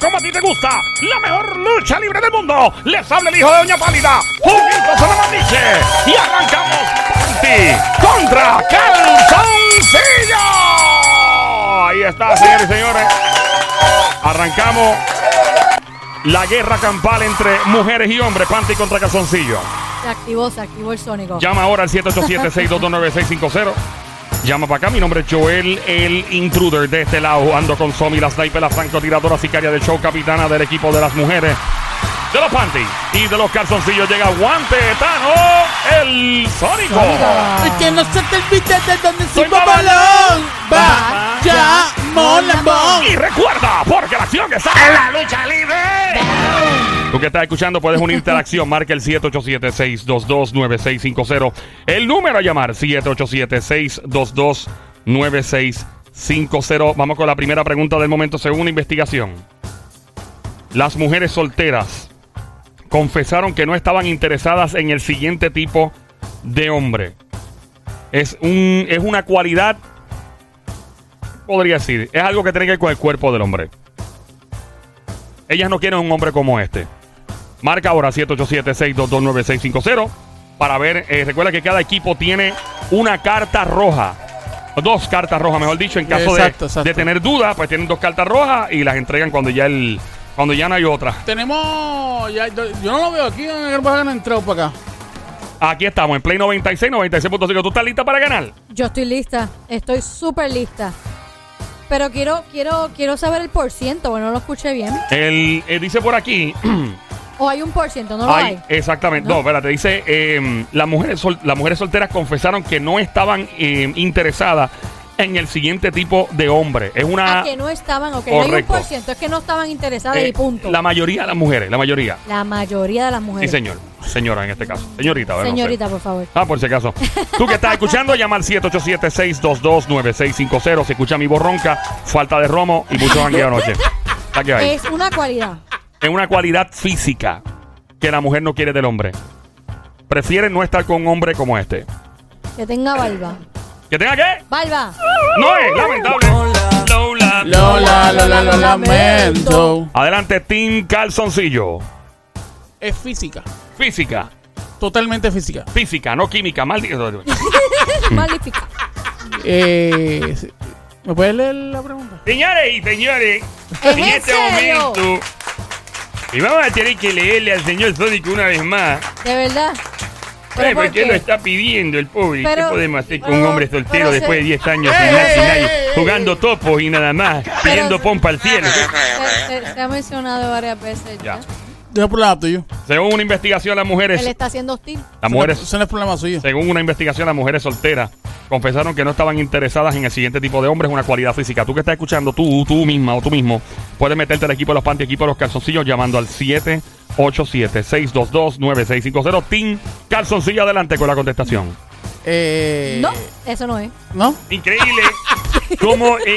como a ti te gusta. La mejor lucha libre del mundo. Les habla el hijo de Doña Pálida. Juguito dice. Y arrancamos Panty contra Calzoncillo. Ahí está, señores y señores. Arrancamos la guerra campal entre mujeres y hombres. Panty contra Calzoncillo. Se activó, se activó el sónico. Llama ahora al 787-622-9650. Llama para acá, mi nombre es Joel, el intruder de este lado. Ando con Somi, la sniper, la francotiradora sicaria del show, capitana del equipo de las mujeres. De los panty y de los calzoncillos llega Guante Tano, el Sónico. Que no se te olvide de dónde Soy subo balón. Vaya, molambón. Y recuerda, porque la acción está en la lucha. Tú que estás escuchando puedes unirte a la acción. Marca el 787-622-9650. El número a llamar, 787-622-9650. Vamos con la primera pregunta del momento según una investigación. Las mujeres solteras confesaron que no estaban interesadas en el siguiente tipo de hombre. Es, un, es una cualidad, podría decir, es algo que tiene que ver con el cuerpo del hombre. Ellas no quieren un hombre como este. Marca ahora 787-622-9650 para ver. eh, recuerda que cada equipo tiene una carta roja. Dos cartas rojas, mejor dicho. En caso de- Exacto, exacto. de tener dudas, pues tienen dos cartas rojas y las entregan cuando ya el cuando ya no hay otra. Tenemos. ya- yo yo no lo veo aquí en el bajan entrado para acá. Aquí estamos, en Play 96, 96.5. ¿Tú estás lista para ganar? Yo estoy lista, estoy súper lista. Pero quiero, quiero, quiero saber el por ciento, bueno, no lo escuché bien. El, eh, dice por aquí. O hay un por ciento, no lo Ay, hay. exactamente. No, ¿No? espérate. Dice, eh, las, mujeres sol- las mujeres solteras confesaron que no estaban eh, interesadas en el siguiente tipo de hombre. Es una... Ah, que no estaban, ok, no hay un Correcto. por ciento, es que no estaban interesadas eh, y punto. La mayoría de las mujeres, la mayoría. La mayoría de las Sí, mujeres. señor. Señora, en este caso. Señorita, ¿verdad? No sé. Señorita, por favor. Ah, por si acaso. Tú que estás escuchando, llama al 787-622-9650. Se escucha mi borronca, falta de romo y mucho jangueo anoche. Es una cualidad. Es una cualidad física que la mujer no quiere del hombre. Prefiere no estar con un hombre como este. Que tenga barba. ¿Que tenga qué? Barba. No es lamentable. Lola. Lola, Lola, lo lamento. Adelante, Team Calzoncillo. Es física. Física. Totalmente física. Física, no química. Maldito. Magnífica. Eh. ¿Me puedes leer la pregunta? Señores y señores, ¿En en este serio? momento. Y vamos a tener que leerle al señor Sónico una vez más. De verdad. ¿Pero por qué? lo está pidiendo el pobre. ¿Qué Pero- podemos hacer con pero- un hombre soltero pero se- después de 10 años ¡Ey, sin ey, nadie, ey! jugando topos y nada más, pidiendo pompa al cielo? Se, se- se ha mencionado varias veces Ya. ya. No es problema tuyo. Según una investigación, las Él mujeres, está haciendo hostil. las mujeres, Eso no es problema suyo. según una investigación, las mujeres solteras confesaron que no estaban interesadas en el siguiente tipo de hombres, una cualidad física. Tú que estás escuchando, tú, tú misma o tú mismo, puedes meterte al equipo de los panty, equipo de los calzoncillos, llamando al 787-622-9650. Team Calzoncillo, adelante con la contestación. Eh, No, eso no es. ¿No? Increíble cómo, eh,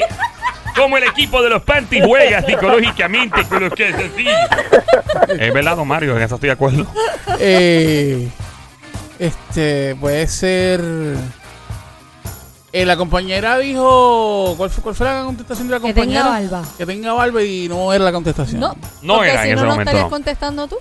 cómo el equipo de los panty juega psicológicamente con los calzoncillos. Es verdad, don Mario, en eso estoy de acuerdo. Eh, este, puede ser. Eh, la compañera dijo. ¿cuál fue, ¿Cuál fue la contestación de la Que tenga compañera? barba. Que tenga barba y no era la contestación. No. No porque era si en no, ese no momento, estarías no. contestando tú.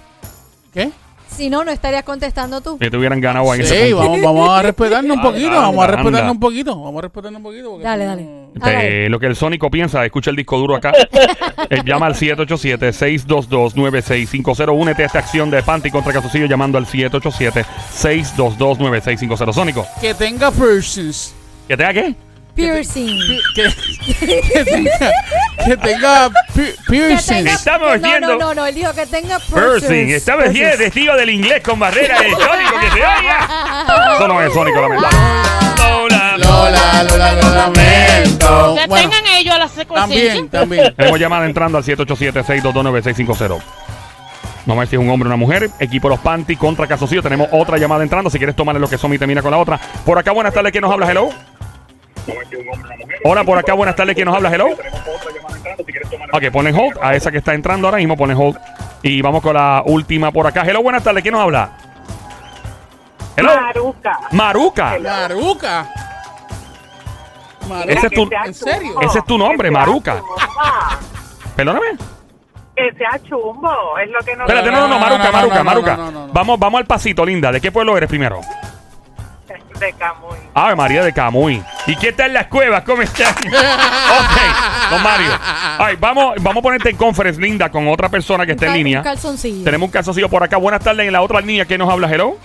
¿Qué? Si no, no estarías contestando tú. Que te hubieran ganado ahí Sí, ese punto. vamos, vamos a respetarnos un poquito. anda, vamos a anda. respetarnos un poquito. Vamos a respetarnos un poquito. porque Dale, dale. Hágale. lo que el Sónico piensa, escucha el disco duro acá. Eh, llama al 787-622-9650. Únete a esta acción de Panty contra Calzoncillo llamando al 787-622-9650. Sónico, Que tenga persons. ¿que tenga qué? Piercing. Que, que tenga. Que tenga pi- Que piercings. tenga- Estamos no, viendo- no, no, no, él dijo que tenga Pursing. piercings. Estamos Piercings. testigo del inglés con barrera del Sónico que se oiga. Eso no es Sónico, lamentable. Lola. Lola, Lola, lo lamento. Que Bueno, tengan ellos a la secuencia. también, también. Tenemos llamada entrando al 787-622-9650. Vamos a ver si es un hombre o una mujer. Equipo Los Panty contra Casocillo. Tenemos otra llamada entrando. Si quieres tomarle lo que son y termina con la otra. Por acá, buenas tardes. ¿Quién nos habla? Hello. Hola, por acá, buenas tardes. ¿Quién nos habla? Hello. Ok, ponen hold. A esa que está entrando ahora mismo, ponen hold. Y vamos con la última por acá. Hello, buenas tardes. ¿Quién nos habla? Hello. Maruca. Maruca. Maruca. Maruca. Ese es tu, ¿En serio? ese es tu nombre, Maruca. Perdóname. Que sea chumbo, es lo que no Espérate, no, no, no, Maruca, Maruca, no, no, Maruca. no, no, no. Vamos, vamos al pasito, linda. ¿De qué pueblo eres primero? De Camuy. Ave María de Camuy. ¿Y qué tal las cuevas? ¿Cómo están? ok, don Mario. Ay, vamos, vamos a ponerte en conference, linda, con otra persona que Un está en línea. Un calzoncillo. Tenemos un calzoncillo por acá. Buenas tardes. En la otra línea, ¿quién nos habla? Hello.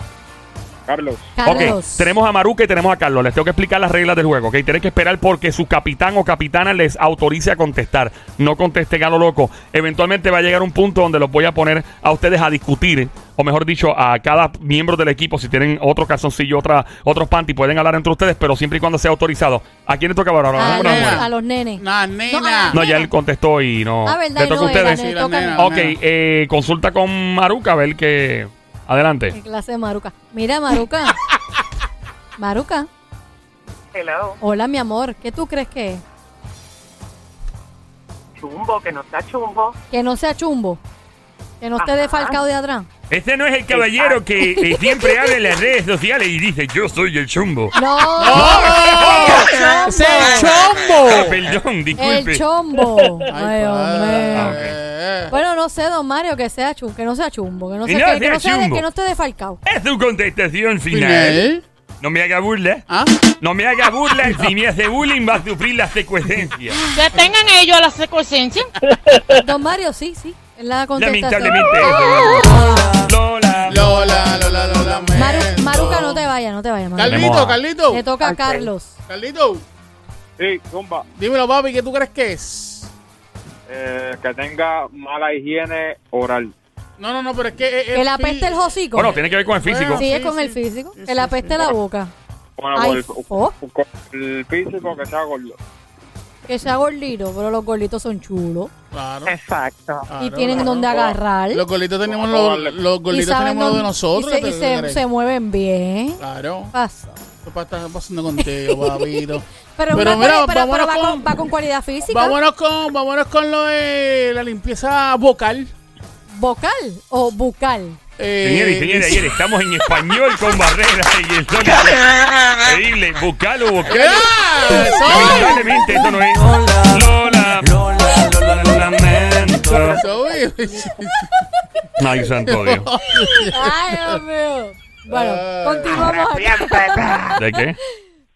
Carlos, Carlos. Ok, tenemos a Maruca y tenemos a Carlos. Les tengo que explicar las reglas del juego, ¿ok? Tienen que esperar porque su capitán o capitana les autorice a contestar. No contesten a lo loco. Eventualmente va a llegar un punto donde los voy a poner a ustedes a discutir, o mejor dicho, a cada miembro del equipo, si tienen otro calzoncillo, otra, otros panty, pueden hablar entre ustedes, pero siempre y cuando sea autorizado. ¿A quién le toca ahora? A, ¿A los, nenes. No, nena. No, ya él contestó y no. Ah, verdad, ¿Le toca no, a ustedes? era, Sí, le toca nena. Ok, eh, consulta con Maruca a ver que. Adelante. Qué clase de Maruca. Mira, Maruca. Maruca. Hello. Hola, mi amor. ¿Qué tú crees que es? Chumbo, que no sea chumbo. Que no sea chumbo. Que no esté Ajá. defalcado de atrás. Este no es el caballero que eh, siempre habla en las redes sociales y dice: Yo soy el chumbo. No. ¡Oh! ¡Ese es Ah, chombo! perdón, disculpe. El chombo. Ay, hombre. Ah, Bueno, no sé, don Mario, que sea chumbo, que no sea chumbo, que no, sea, no que, no sea de- que no esté defalcado. Es su contestación final. Final. No me haga burla. ¿Ah? No me haga burla. Si me hace bullying, va a sufrir la secuencia. Que tengan ellos la secuencia. Don Mario, sí, sí. La contestación. Lamentablemente eso. Lola. Lola, Lola, Lola. Maru- Maruca, no te vayas, no te vayas, Maruca. Tenemos Carlito, Carlito. Le toca a. Carlos. Carlito, sí, zumba, dímelo, papi, ¿qué tú crees que es? Eh, que tenga mala higiene oral. No, no, no, pero es que. eh, apeste el hocico. Bueno, tiene que ver con el físico. Sí, es con el físico. Sí, Que sí, le apeste la boca. Bueno, Ay, por el, por el físico que sea gordo. Que sea gordito, pero los gorditos son chulos. Claro. Exacto. y tienen claro. donde agarrar. Los golitos tenemos los, los saben tenemos de nosotros. Y se, ¿qué y se- se mueven bien. Claro. Pasa. ¿Qué está pasando contigo, papito? Pero, Pero una mira, pero- pero va, con- con, va con cualidad física. Vámonos con, vámonos con lo de la limpieza vocal. ¿Vocal o bucal? Eh, Señores y señores, ayer estamos en español con barreras y el sonido. Increíble. Bucal o vocal. No es. Lola. Lola, Lola, lamento. Ay, santo Dios. Ay, Dios mío. Bueno, Ah. continuamos acá. ¿De qué?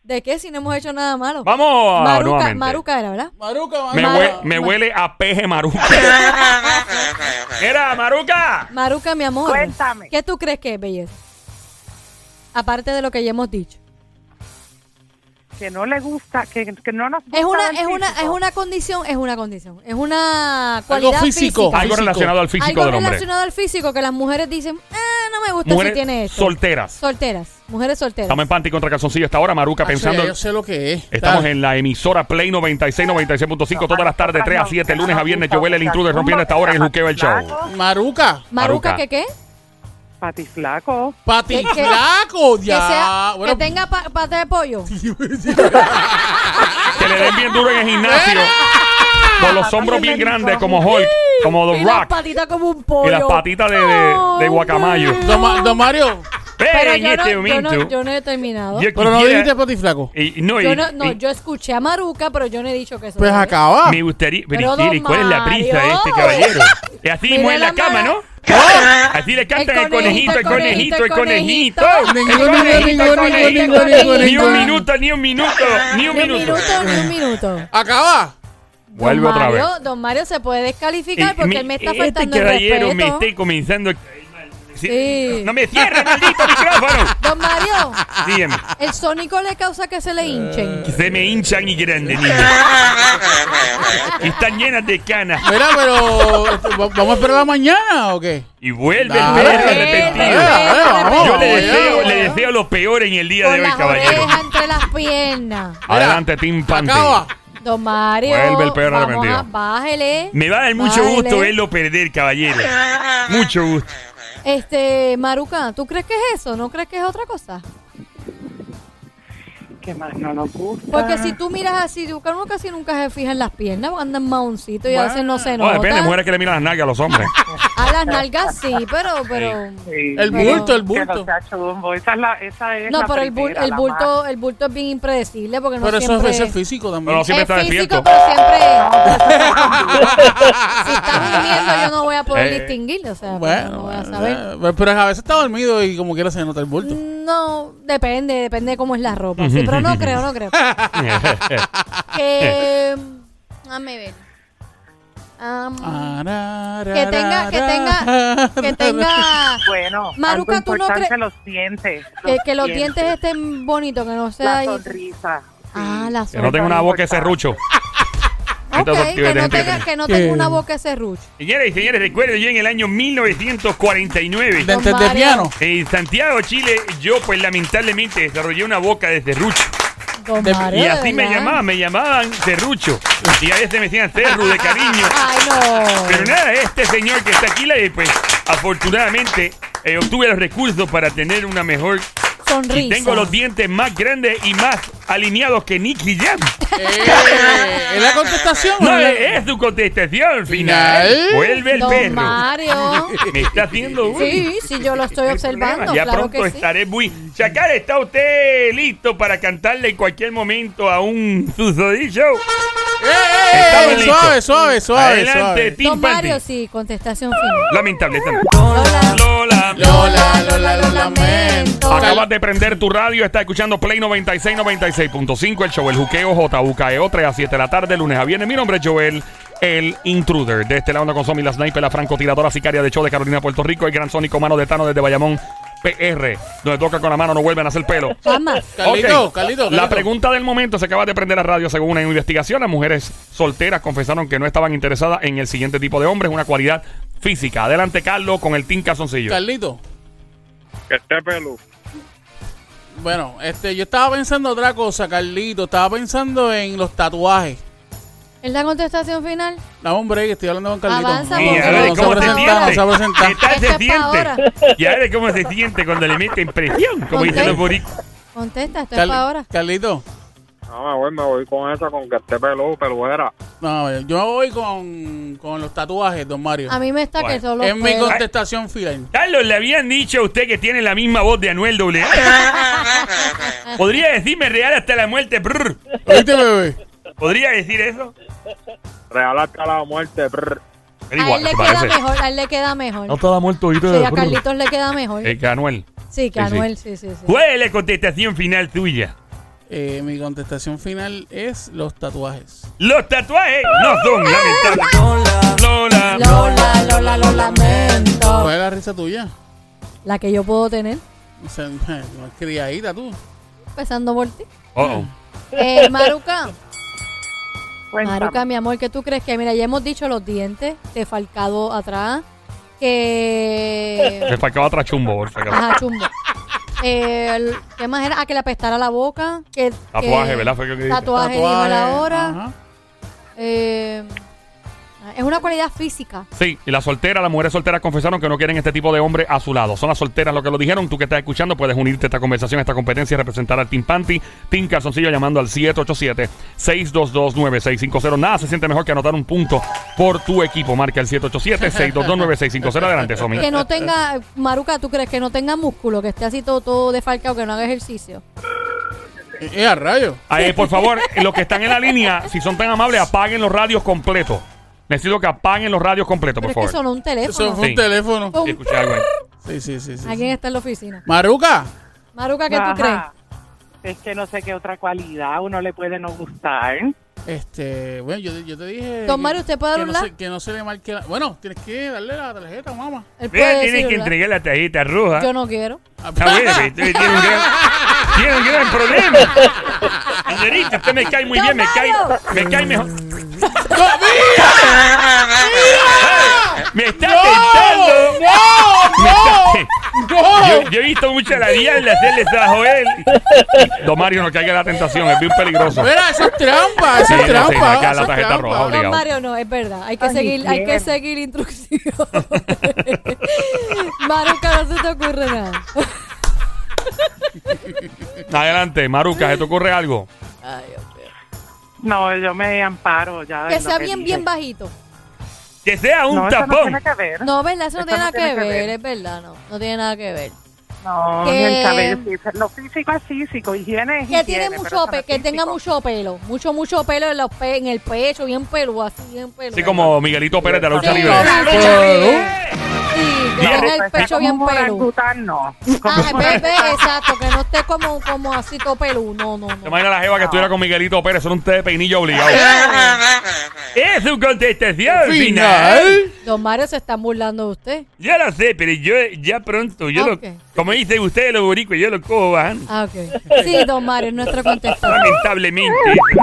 ¿De qué si no hemos hecho nada malo? Vamos a Maruca, nuevamente. Maruca era, ¿verdad? Maruca, Me, Maruca. hue- me huele a peje maruca. Mira, maruca. Maruca, mi amor. Cuéntame. ¿Qué tú crees que es belleza? Aparte de lo que ya hemos dicho. Que no le gusta, que, que no nos gusta Es una, es una, es una condición, es una condición. Es una cualidad físico. física. Algo relacionado al físico Algo del hombre. relacionado al físico que las mujeres dicen, ah, no me gusta Mujeres si tiene esto. solteras. Solteras. Mujeres solteras. Estamos en Panty contra Calzoncillo esta hora, Maruca, Ah, pensando. Yo sé lo que es. Estamos Dale. en la emisora Play 96, 96.5 todas las tardes, 3 a 7, lunes a viernes. Joel el intruder rompiendo esta hora en el juqueo el show. Maruca. Maruca, Maruca. ¿qué qué? Patiflaco. Pati Que- que- ya. sea, Bueno, que tenga pa- pata de pollo. Que le den bien duro en el gimnasio. Con los hombros bien grandes, como Hulk, como The y las Rock. patitas como un pollo. Y las patitas de, de, de guacamayo. Ay, don, don Mario. Pero Pero en yo, este no, yo, momento. no, yo no he terminado. yo Pero no quisiera- dijiste pati flaco. y- no, Yo y- no, no, y- yo escuché a Maruca, pero yo no he dicho que eso Pues es. acaba. Me gustaría. Pero, Pero, don ¿cuál es la prisa de este Mario. caballero? Y así Mira mueve la la cama, mala- ¿no? Así le cantan el El conejito, el conejito, conejito, el conejito. conejito. El Ninguno, conejito, el ninguno, conejito. ninguno, ninguno, Ni un minuto, ni un minuto, ni un Ni un minuto. minuto, ni un minuto. Acaba. Vuelve don otra vez. Mario, Don Mario se puede descalificar porque mi- él me está este faltando el caballero me respeto. está comenzando a. Sí. Sí. No me cierre, maldito micrófono. Don Mario, Dígame. el sónico le causa que se le hinchen. Se me hinchan y grandes, niña. Están llenas de canas. Mira, pero. este, ¿va- ¿Vamos a esperar la mañana o qué? Y vuelve el perro arrepentido. dale, Yo le deseo, le deseo lo peor en el día Con de hoy, las caballero. orejas entre las piernas. Adelante, Tim Pante. Acaba. Don Mario, Vuelve el perro vamos arrepentido. a, bájele. Me va a dar mucho Bájele. gusto verlo perder, caballero. Mucho gusto. Este, Maruca, ¿tú crees que es eso? ¿No crees que es otra cosa? ¿Qué más no nos gusta? Porque si tú miras así, tú- uno casi nunca se fija en las piernas, porque andan maoncitos y a veces no se No, nota. depende, mujeres que le miran las nalgas a los hombres. A las nalgas sí, pero, pero. Sí. El bulto, el no bulto. sea chumbo. Esa es la, esa es No, la pero el, bul- primera, el la bulto, el bulto es bien impredecible porque no Pero eso, siempre... eso es físico también. Pero siempre es está físico, despierto. pero siempre... si está durmiendo yo no voy a poder Eh. distinguir, o sea, Bueno, no voy a saber. eh, pero a veces está dormido y como quiera se nota el bulto. No, depende, depende de cómo es la ropa. Sí, pero no creo, no creo. que... Dame ver. Am, Ah, que tenga, que tenga, que tenga... Bueno, Maruca, algo ¿tú no crees- los dientes. Que, que los dientes estén bonitos, que no sea... La ahí- sonrisa. Ah, la Que no tenga una boca de serrucho. Ok, Entonces, que no tenga, que no tenga una boca de serrucho. Señores y señores, recuerden yo en el año 1949. Dentes de Mario. piano. En Santiago, Chile, yo pues lamentablemente desarrollé una boca de serrucho. De- Mario, Y así me llamaban, me llamaban serrucho. Y a veces me decían cerru de cariño. Ay, no. Pero nada, este señor que está aquí, le- pues afortunadamente eh, obtuve los recursos para tener una mejor... Sonrisa. Y tengo los dientes más grandes y más alineados que Nicky Jam. Eh, ¿Es la contestación? No, la- es su contestación final. Final. Vuelve el Don perro. Mario. Me está haciendo un... Sí, sí, yo lo estoy observando, Ya claro pronto que sí. estaré muy. Chacal, ¿está usted listo para cantarle en cualquier momento a un Susodí ¡Eh, eh, eh! listos. Suave, suave, suave. Adelante, suave. Don. Mario, sí, contestación final. Lamentable. Lola. Lola. Lola, Lola, lo lamento. Acabas de prender tu radio, está escuchando Play 96, 96.5, el show El Juqueo, JUKEO, 3 a 7 de la tarde, lunes a viernes. Mi nombre es Joel, el intruder. De este lado ando con Somi, la sniper, la francotiradora sicaria de show de Carolina, Puerto Rico, el gran sónico mano de Tano desde Bayamón, PR, donde toca con la mano, no vuelven a hacer pelo. Jamás. Carlito, Ok. Carlito, La pregunta del momento se acaba de prender la radio según una investigación. Las mujeres solteras confesaron que no estaban interesadas en el siguiente tipo de hombres, una cualidad física. Adelante, Carlos, con el Team Calzoncillo. Carlito. Que esté pelu. Bueno, este, yo estaba pensando otra cosa, Carlito. Estaba pensando en los tatuajes. ¿Es la contestación final? La hombre, que estoy hablando con Carlito. Avanza, ver no cómo se se ahora. siente. se va a presentar. ¿Qué tal Esto se siente? ahora. Y a ver cómo se siente cuando le meten presión, como dicen los boricos. Contesta, esto es para ahora. Carlito. No, me voy, me voy con esa, con que esté pelu, peluera. No, yo voy con, con los tatuajes, don Mario. A mí me está que Bueno, solo es mi contestación final. Carlos, le habían dicho a usted que tiene la misma voz de Anuel doble. Podría decirme real hasta la muerte. brr. ¿Oíste, bebé? ¿Podría decir eso? Real hasta la muerte. brr. Es A igual, él le ¿te queda parece? mejor, a él le queda mejor. No estaba muerto ahorita. Sí, a Carlitos le queda mejor. Eh, que Anuel. Sí, que sí, sí. Anuel, sí, sí, sí. ¿Cuál es la contestación final tuya? Eh, mi contestación final es los tatuajes. Los tatuajes no son lamentables. Lola. Lola, Lola, lo lamento. ¿Cuál es la risa tuya? La que yo puedo tener, O sea, no es criadita tú. empezando por ti. Oh, oh. Eh, Maruca, Cuéntame. Maruca, mi amor, ¿qué tú crees que? Mira, ya hemos dicho los dientes, te falcado atrás, que... Me faltaba otra chumbo, por acaso. Ajá, chumbo. Eh, el- ¿Qué más era? Ah, que le apestara la boca. Que, Tatuaje, que- ¿verdad? Fue lo que. Tatuaje, dijo la hora. Ajá. Eh, es una cualidad física. Sí, y las solteras, las mujeres solteras confesaron que no quieren este tipo de hombre a su lado. Son las solteras lo que lo dijeron. Tú que estás escuchando puedes unirte a esta conversación, a esta competencia y representar al Team Panty, Team Calzoncillo llamando al 787-622-9650. Nada se siente mejor que anotar un punto por tu equipo. Marca el 787-622-9650. Adelante, Somi. Que no tenga, Maruca, ¿tú crees que no tenga músculo? Que esté así todo, todo defalcado, que no haga ejercicio. Eh, eh, a rayo. Por favor, los que están en la línea, si son tan amables, apaguen los radios completos. Necesito que apaguen los radios completos, Pero por es que favor. sonó un teléfono. Eso fue Sí. un teléfono. Sí, escuché algo ahí. Sí, sí, sí. sí. ¿Alguien está en la oficina? Maruca. Maruca, ¿qué tú Ajá. crees? Es que no sé qué otra cualidad uno le puede no gustar. Este, bueno, yo, yo te dije. Don que- Mario, ¿usted puede dar que un no se, que no se le marque la. Bueno, tienes que darle la tarjeta, mamá. Él Mira, puede tienes decir, que ¿verdad? entregar la tarjeta roja. Yo no quiero. Ah, Está bueno, pero usted tiene un gran, tiene un gran problema. Señorita, usted me cae muy bien, me cae, me cae mejor. Me está tentando. Me está- Yo, yo he visto mucho a la diabla hacerle eso a Joel. Don Mario, no caiga en la tentación, es bien peligroso. Mira, eso es trampa, eso Sí, es no, sí, trampa. marca la tarjeta trampa. roja, obligado. Don Mario, no, es verdad. Hay que Ay, seguir, hay que bien. seguir instrucciones. Maruca, no se te ocurre nada. Adelante, Maruca, ¿se te ocurre algo? Ay, Dios. No, yo me amparo ya. Que sea bien, dije. bien bajito. Que sea un No, eso no tapón. tiene que ver. No, ¿verdad? Eso no Eso tiene no nada que tiene que ver, ver. es verdad, no. No tiene nada que ver. No, Que- ni el cabello. sí, Lo físico es físico, higiene es Que higiene, tiene mucho pe- que tenga mucho pelo, mucho mucho pelo en los pe- en el pecho, bien peludo, así bien peludo. Así como Miguelito Pérez de la lucha Sí, libre. Sí, que tenga el pecho bien orangután, no. Ah, un ve, ve, orangután. exacto, que no esté como, como así todo peludo. No, no, ¿Te no. imaginas la jeva que estuviera con Miguelito Pérez? Son un té de peinillo obligado. es su contestación Final. Don Mario se están burlando de usted. Yo lo sé, pero yo ya pronto, yo Ok. lo, como dicen ustedes los boricos, yo lo cojo bajando. Ah, ok. Sí, Don Mario, es nuestro contestador. Lamentablemente.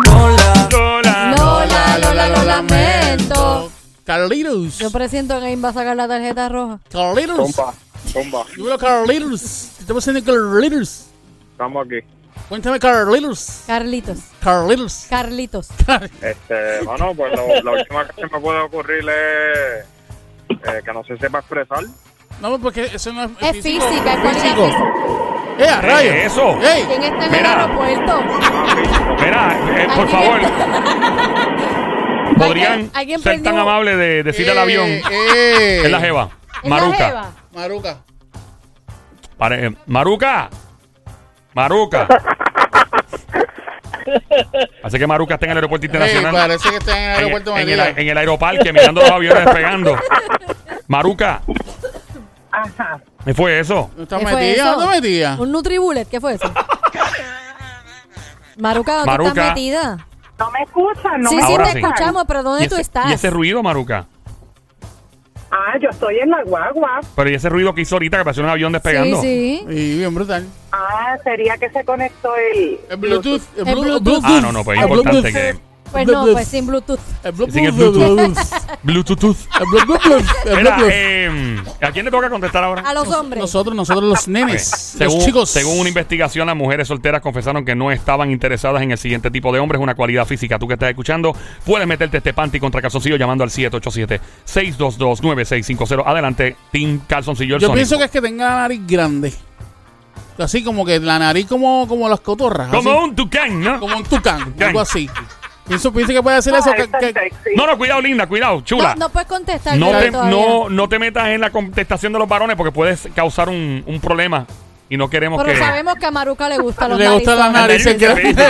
Lola. Lola. Lola, Lola, lo lamento. Carlitos. Yo presiento que va a sacar la tarjeta roja. Carlitos. Tumba, tumba. Dímelo, Carlitos. ¿Qué estamos haciendo, Carlitos? Estamos aquí. Cuéntame, Carlitos. Carlitos. Carlitos. Carlitos. Este, bueno, pues lo- la última que se me puede ocurrir es eh, que no se sepa expresar. No, porque eso no es, Es física, es físico. física. ¡Eh, a rayo! ¿Qué es eso? ¡Ey! ¿Quién está en el Mira. aeropuerto? Mira, eh, por favor, ¿podrían Alguien- alguien ser tan amables de decirle al Eh, avión? eh. Es la jeva. ¿Es la Maruca. jeva? Maruca. Pare- eh, Maruca. Maruca. Así que Maruca está en el aeropuerto Ey, internacional. parece que está en el en, aeropuerto en Manila. el, en el aeroparque mirando los aviones despegando. Maruca, Ajá. ¿qué fue eso? ¿No está ¿Qué fue metida? eso? ¿No está metida? Un Nutribullet, ¿qué fue eso? Maruca, ¿dónde Maruca. estás metida? No me escuchan, no sí, me sí, Ahora te escuchamos, pero ¿Y ¿dónde tú ese, estás? y ese ruido, Maruca? Ah, yo estoy en la guagua. Pero y ese ruido que hizo ahorita que pareció un avión despegando. Sí, sí. Y bien brutal. Ah, sería que se conectó el... El Bluetooth. El, El Blu- Bluetooth. Ah, no, no, pues es importante Bluetooth. que. Pues no, pues sin Bluetooth. Bluetooth. Sin el Bluetooth. Bluetooth. Bluetooth. El Mira, eh, ¿a quién le toca contestar ahora? A los hombres. Nosotros, nosotros los nenes. Según, los chicos. según una investigación, las mujeres solteras confesaron que no estaban interesadas en el siguiente tipo de hombres, una cualidad física. Tú que estás escuchando, puedes meterte este panty contra calzoncillo llamando al 787-622-9650. Adelante, Team Calzoncillo. el Yo pienso que es que tenga la nariz grande. Así como que la nariz como, como las cotorras. Como así. un tucán, ¿no? Como un tucán. Tucán. Algo así. Pienso, pienso que puede hacer Ah, eso. Que, que-. No, no, cuidado, linda, cuidado, chula. No, no puedes contestar. No te, todavía. no, no te metas en la contestación de los varones porque puedes causar un, un problema y no queremos Pero que... sabemos que a Maruca le gustan los Le gustan las narizones. narices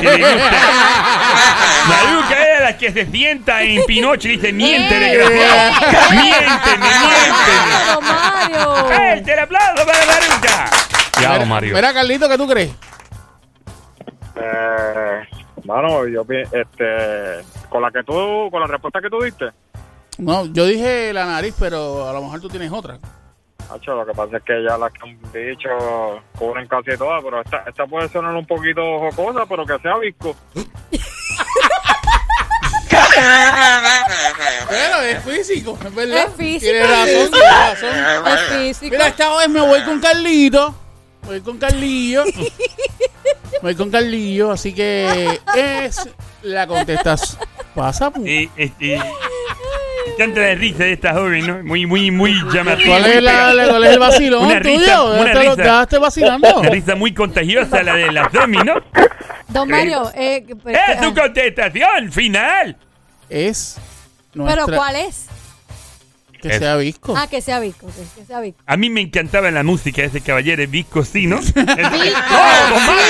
Maruca era la que se sienta en Pinocho y dice, miente, ¡Eh! desgraciado. Miénteme, miénteme. ¡Mario, Mario! ¡Fuerte el aplauso para Maruca! Mira, Mario. Mira, Carlito, ¿qué tú crees? Eh, mano, yo este, con la que tú, con la respuesta que tú diste, No, yo dije la nariz, pero a lo mejor tú tienes otra. Hacho, lo que pasa es que ya las que han dicho cubren casi todas, pero esta, esta puede sonar un poquito jocosa, pero que sea visco. Pero es físico, es verdad. Es físico, Tienes razón, es tienes razón. Es físico. Mira, esta vez me voy con Carlito. Voy con Carlillo. Voy con Carlillo, así que es la contestación. Pasa. Eh, este, Canta de risa de esta joven, ¿no? Muy, muy, muy llamativa. ¿Cuál es, la, la- cuál es el vacilón Una tuyo? risa, una lo- risa. vacilando. Una risa muy contagiosa la de la Domi, ¿no? Don Mario, eh, ¡Es tu contestación final! Es pero nuestra... ¿cuál es? Que Es- sea visco. Ah, que sea Visco, que, que sea Visco. A mí me encantaba la música de ese caballero Vico, sí, ¿no? ¡Visco! ¡No, Mario!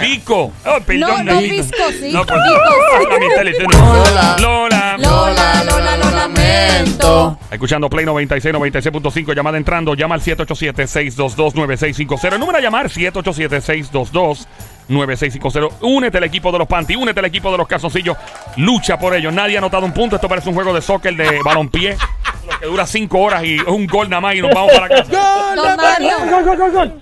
Vico. Oh, perdón, No, no. Visco, sí. No, pues, Visco. Lola. Lola. Lola, Lola, lo lamento. Escuchando Play 96, 96.5, llamada entrando, llama al 787-622-9650. El número a llamar, 787-622-9650. Únete al equipo de los panty, únete al equipo de los calzoncillos. Lucha por ellos. Nadie ha anotado un punto. Esto parece un juego de soccer de balompié. Que dura 5 horas y es un gol nada más y nos vamos para casa. Don Mario.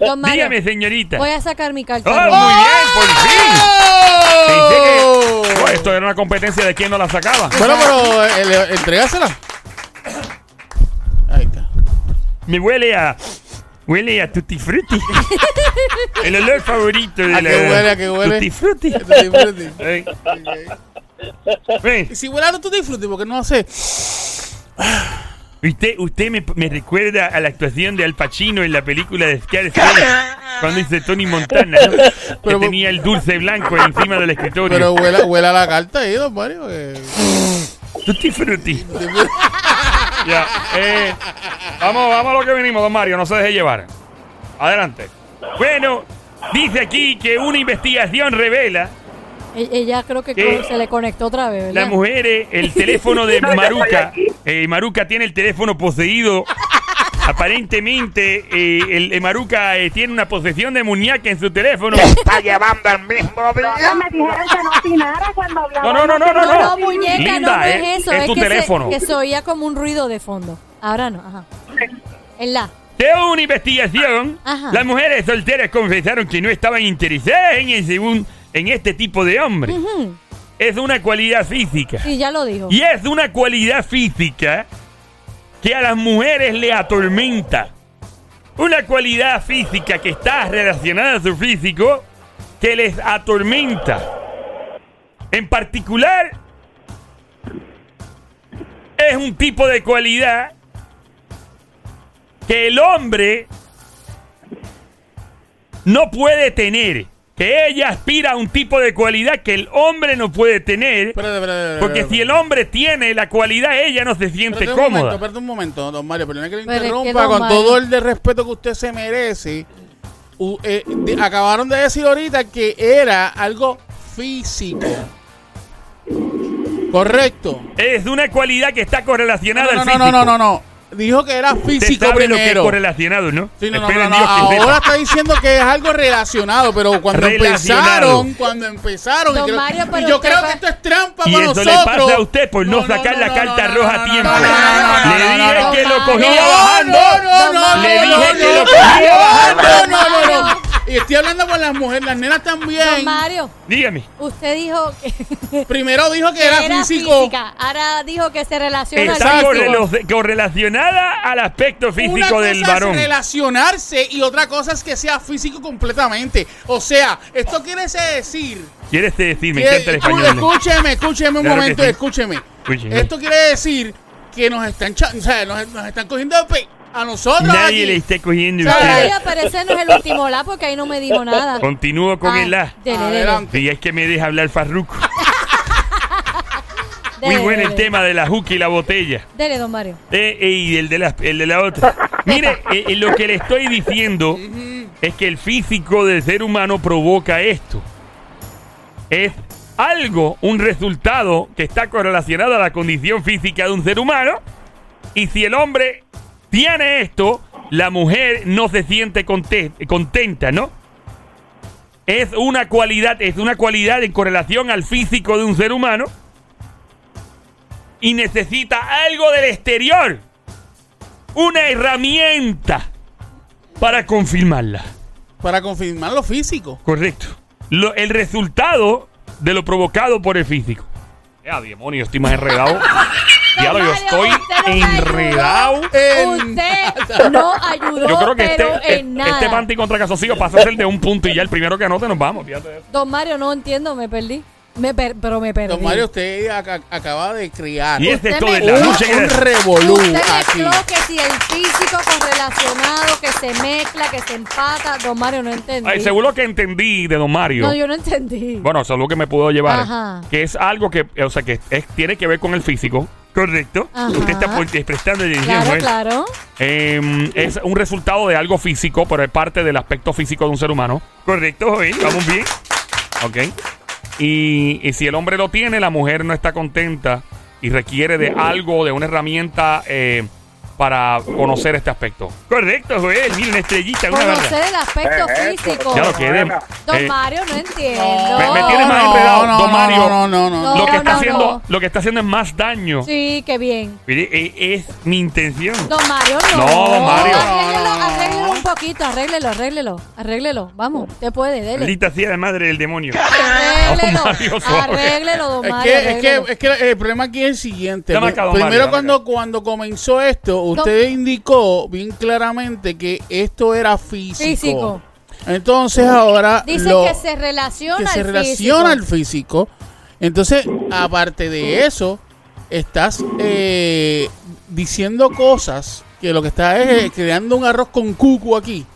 Don Mario. Dígame, señorita. Voy a sacar mi carta. ¡Oh, muy bien! ¡Por fin! ¡Oh! Esto era una competencia de quién no la sacaba. Bueno, pero eh. Ahí está. Me huele a. Huele a Tutti Frutti. El olor favorito de ¿A la. qué huele? ¿A qué huele? Tutti Frutti. Ven. Y si huele a tú disfrutes, porque no hace. Usted, usted me, me recuerda a la actuación de Al Pacino en la película de Scarface cuando dice Tony Montana, ¿no? que tenía el dulce blanco encima del escritorio. Pero huela, huela la carta ahí, don Mario. eh. Tutti frutti. Ya, eh, vamos, vamos a lo que venimos, don Mario, no se deje llevar. Adelante. Bueno, dice aquí que una investigación revela Ella creo que ¿Qué? se le conectó otra vez, ¿verdad? las mujeres, el teléfono de Maruca. eh, Maruca tiene el teléfono poseído. Aparentemente, eh, el, el Maruca eh, tiene una posesión demoníaca en su teléfono. Está llevando el mismo día. me dijeron que no opinara cuando hablaba. No, no, no, no, no. No, no, muñeca, Linda, no, no eh, es eso. es Es, tu que, teléfono. Se, que se oía como un ruido de fondo. Ahora no, ajá. En la. Según una investigación, Ajá. las mujeres solteras confesaron que no estaban interesadas en, el según, en este tipo de hombre. Es una cualidad física. Sí, ya lo dijo. Y es una cualidad física que a las mujeres le atormenta. Una cualidad física que está relacionada a su físico que les atormenta. En particular, es un tipo de cualidad que el hombre no puede tener. Que ella aspira a un tipo de cualidad que el hombre no puede tener. Espérate, espérate, espérate, Porque espérate. si el hombre tiene la cualidad, ella no se siente Espérate un momento, cómoda. espérate un momento, don Mario, pero no es que le Pero es que, interrumpa con Mario- todo el de respeto que usted se merece. U- eh, de- acabaron de decir ahorita que era algo físico. Correcto. Es una cualidad que está correlacionada No, al no, físico. no, no, no, no. Dijo que era físico sabe lo que es primero. correlacionado, ¿no? Sí, no, no, Espere no, no, Dios que sepa. Ahora está diciendo que es algo relacionado, pero cuando Relacionado. empezaron, cuando empezaron, y Don creo- Mario, y pero yo creo que esto es trampa Y para eso nosotros. le pasa a usted por no, sacar la carta no, roja a tiempo. no, no, no, no, Le dije no, que lo cogía no, bajando. No, no, no, Le dije no, que lo cogía no, bajando. No, no, no, no. Y estoy hablando con las mujeres, las nenas Don también. Mario, Dígame. usted dijo que, Primero dijo que que era, era físico. física. Ahora dijo que se relaciona Está al físico. correlacionada al aspecto Una físico cosa del es varón. relacionarse y otra cosa es que sea físico completamente. O sea, esto quiere decir ¿Quieres decir? Me que- encanta el español. escúcheme, escúcheme un Claro momento, sí. escúcheme. Escúcheme. Esto quiere decir que nos están, o sea, nos, nos están cogiendo de pe- a nosotros. Nadie aquí. le está cogiendo usted. Ese no es el último la porque ahí no me dijo nada. Continúo con Ah, el A. dele, dele, Adelante. Y es que me deja hablar Farruco. dele, Muy bueno el dele. tema de la juca y la botella. Dele, don Mario. Eh, eh, y el de la, el de la otra. Mire, eh, eh, lo que le estoy diciendo es que el físico del ser humano provoca esto. Es algo, un resultado que está correlacionado a la condición física de un ser humano. Y si el hombre tiene esto, la mujer no se siente conte- contenta, ¿no? Es una cualidad, es una cualidad en correlación al físico de un ser humano y necesita algo del exterior. Una herramienta para confirmarla. Para confirmar lo físico. Correcto. Lo- el resultado de lo provocado por el físico. Ya, demonio, estoy más enredado. ya lo yo estoy enredado. En- Usted no ayudó, Yo creo que este, pero este, en nada. este panty contra Casocillo pasa a ser de un punto y ya el primero que anote nos vamos. fíjate eso. Don Mario, no entiendo, me perdí. Me per- pero me perdí. Don Mario, usted aca- acaba de criar Y es Usted esto me- de la que- un revolú Usted mezcló que si el físico correlacionado, que se mezcla, que se empata. Don Mario, no entendí. Ay, seguro que entendí de Don Mario. No, yo no entendí. Bueno, eso es lo que me puedo llevar. Ajá. Que es algo que, o sea, que es- tiene que ver con el físico. Correcto. Ajá. Usted está prestando atención. claro, claro. Eh, es un resultado de algo físico, pero es parte del aspecto físico de un ser humano. Correcto, Joel. Vamos bien. Ok. Y, y si el hombre lo tiene, la mujer no está contenta y requiere de algo, de una herramienta eh, para conocer este aspecto. Correcto, Joel. Miren, una estrellita, una Conocer verdad. el aspecto Eh, esto. físico. Ya lo quedé. Don Eh, Mario, no entiendo. Me- me tiene más no, Mario. No, no, no, no. lo que no, está no, haciendo, no. lo que está haciendo es más daño. Sí, qué bien. Mire, eh, es mi intención. Don Mario, no. No, don Mario. Arréglelo, No, no, no. arréglelo un poquito, arréglelo, arréglelo, arréglelo. Vamos, usted puede, dele. Sea la madre del demonio. Arréglelo, Don Mario, arréglelo, don Es Mario. que, es, que, es que el problema aquí es el siguiente. Don Primero, Mario, cuando, cuando comenzó esto, usted indicó bien claramente que esto era físico. Físico. Entonces ahora Dice lo- que se relaciona que se al relaciona al físico. físico. Entonces, aparte de eso, estás eh, diciendo cosas que lo que estás es eh, creando un arroz con cucu aquí.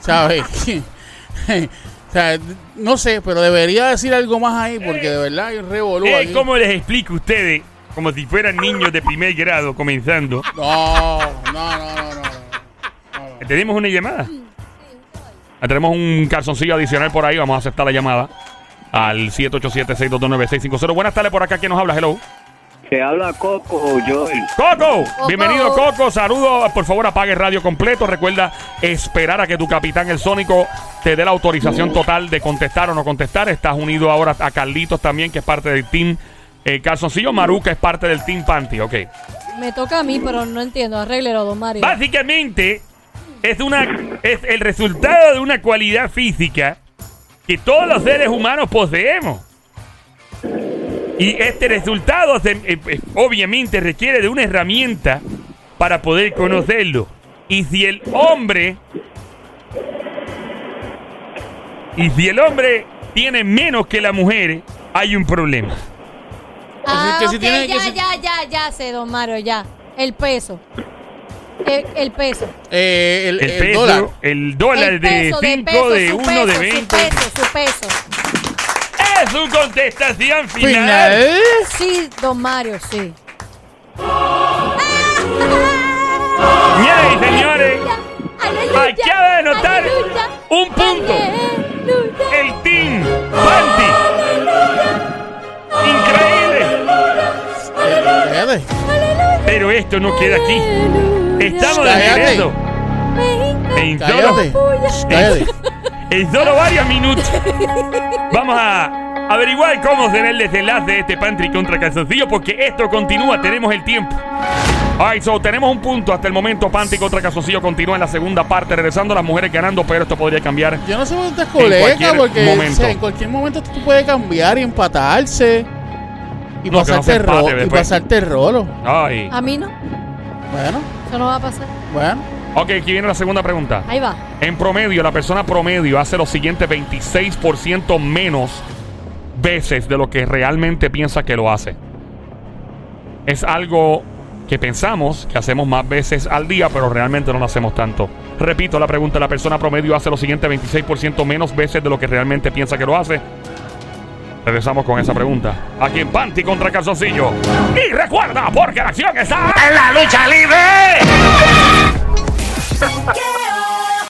¿Sabes? o sea, no sé, pero debería decir algo más ahí porque de verdad hay revolú Eh. ¿Cómo les explico a ustedes? Como si fueran niños de primer grado comenzando. No, no, no, no, no, no. ¿Tenemos una llamada? Ah, Tenemos un calzoncillo adicional por ahí. Vamos a aceptar la llamada al 787-622-9650. Buenas tardes por acá. ¿Quién nos habla? Hello. Te habla Coco Joel. Coco, Coco. bienvenido Coco, saludos, por favor apague radio completo, recuerda esperar a que tu capitán el Sónico te dé la autorización total de contestar o no contestar, estás unido ahora a Carlitos también, que es parte del team eh, Calzoncillo, Maruca es parte del team Panty, ok. Me toca a mí, pero no entiendo. Arréglelo, don Mario. Básicamente es, una, es el resultado de una cualidad física que todos los seres humanos poseemos. Y este resultado se- eh, eh, obviamente requiere de una herramienta para poder conocerlo. Y si el hombre... Y si el hombre tiene menos que la mujer, hay un problema. Ah, que si ok, tiene- ya, que si- ya, ya, ya sé, don Mario, ya. El peso. El, el peso. Eh, el, El, el peso, dólar. el dólar el de peso, 5, peso, de su 1, de peso, 20. Su peso, su peso. Es su contestación final. Final. Sí, don Mario, sí. Señoras y señores, Aleluya, acaba de anotar aleluya, un punto. aleluya. El Team Panty. Increíble. Cállate. Pero esto no queda aquí. Estamos de Cállate. regreso. En solo. Cállate. en solo varios minutos vamos a averiguar cómo será el desenlace de este Pantry contra Calzoncillo porque esto continúa, tenemos el tiempo. Alright, so tenemos un punto hasta el momento. Panty contra Calzoncillo continúa en la segunda parte, regresando las mujeres ganando, pero esto podría cambiar. Yo no sé dónde estás En colega cualquier porque momento. o sea, en cualquier momento tú puedes cambiar y empatarse. Y No, no pasarte empate ro- y después. pasarte el rolo. Ay. A mí no. Bueno, Eso no va a pasar. bueno. Ok, aquí viene la segunda pregunta. Ahí va. En promedio, la persona promedio hace lo siguiente 26% menos veces de lo que realmente piensa que lo hace. Es algo que pensamos que hacemos más veces al día, pero realmente no lo hacemos tanto. Repito la pregunta, la persona promedio hace lo siguiente 26% menos veces de lo que realmente piensa que lo hace. Regresamos con esa pregunta. Aquí en Panty contra Calzoncillo. Y recuerda, porque la acción está en la lucha libre.